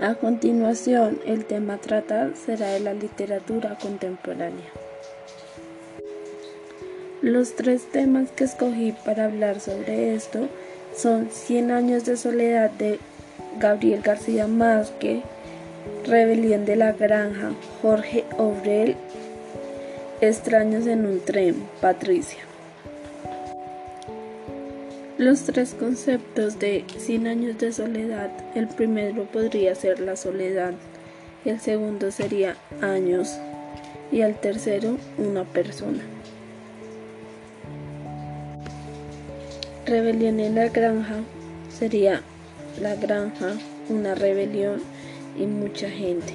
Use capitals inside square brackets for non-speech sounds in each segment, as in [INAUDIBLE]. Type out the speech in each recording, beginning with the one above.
A continuación, el tema a tratar será de la literatura contemporánea. Los tres temas que escogí para hablar sobre esto son Cien años de soledad de Gabriel García Márquez, Rebelión de la Granja, Jorge Obrel, Extraños en un tren, Patricia. Los tres conceptos de Cien años de soledad, el primero podría ser la soledad, el segundo sería años y el tercero una persona. Rebelión en la granja sería la granja, una rebelión y mucha gente.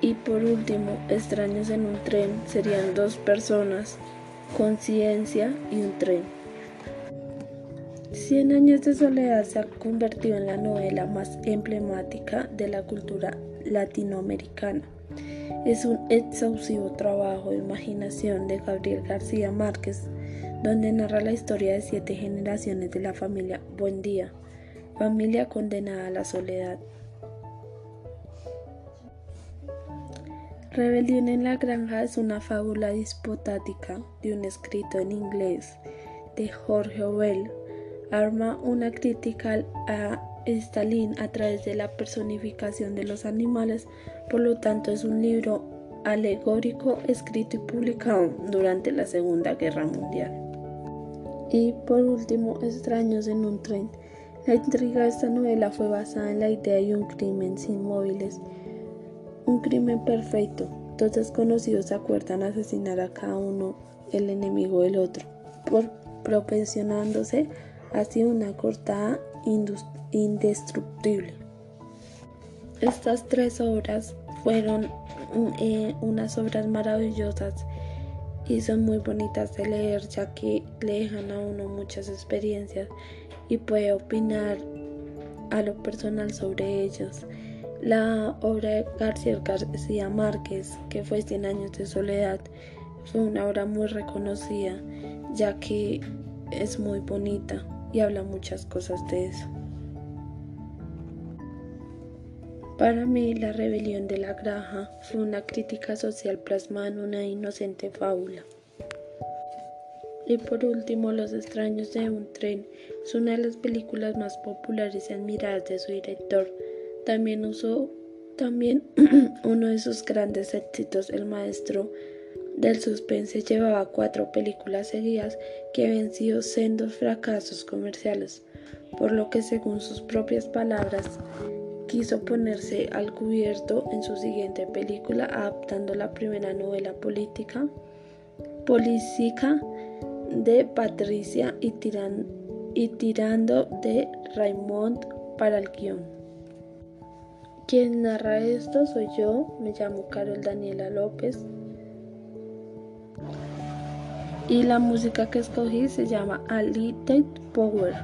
Y por último, extraños en un tren serían dos personas, conciencia y un tren. Cien años de soledad se ha convertido en la novela más emblemática de la cultura latinoamericana. Es un exhaustivo trabajo de imaginación de Gabriel García Márquez, donde narra la historia de siete generaciones de la familia Buendía, familia condenada a la soledad. Rebelión en la granja es una fábula dispotática de un escrito en inglés de Jorge Orwell. Arma una crítica a Stalin a través de la personificación de los animales, por lo tanto es un libro alegórico escrito y publicado durante la Segunda Guerra Mundial. Y por último, Extraños en un tren. La intriga de esta novela fue basada en la idea de un crimen sin móviles un crimen perfecto. Dos desconocidos acuerdan asesinar a cada uno el enemigo del otro, por propensionándose así una cortada indestructible. Estas tres obras fueron eh, unas obras maravillosas y son muy bonitas de leer ya que le dejan a uno muchas experiencias y puede opinar a lo personal sobre ellos. La obra de García García Márquez, que fue Cien años de soledad, fue una obra muy reconocida, ya que es muy bonita y habla muchas cosas de eso. Para mí, La rebelión de la granja fue una crítica social plasmada en una inocente fábula. Y por último, Los extraños de un tren es una de las películas más populares y admiradas de su director, también usó también [CLEARS THROAT] uno de sus grandes éxitos, El Maestro del Suspense, llevaba cuatro películas seguidas que sido sendos fracasos comerciales, por lo que según sus propias palabras quiso ponerse al cubierto en su siguiente película adaptando la primera novela política política de Patricia y, y tirando de Raymond para el guion. Quien narra esto soy yo, me llamo Carol Daniela López. Y la música que escogí se llama A Little Power.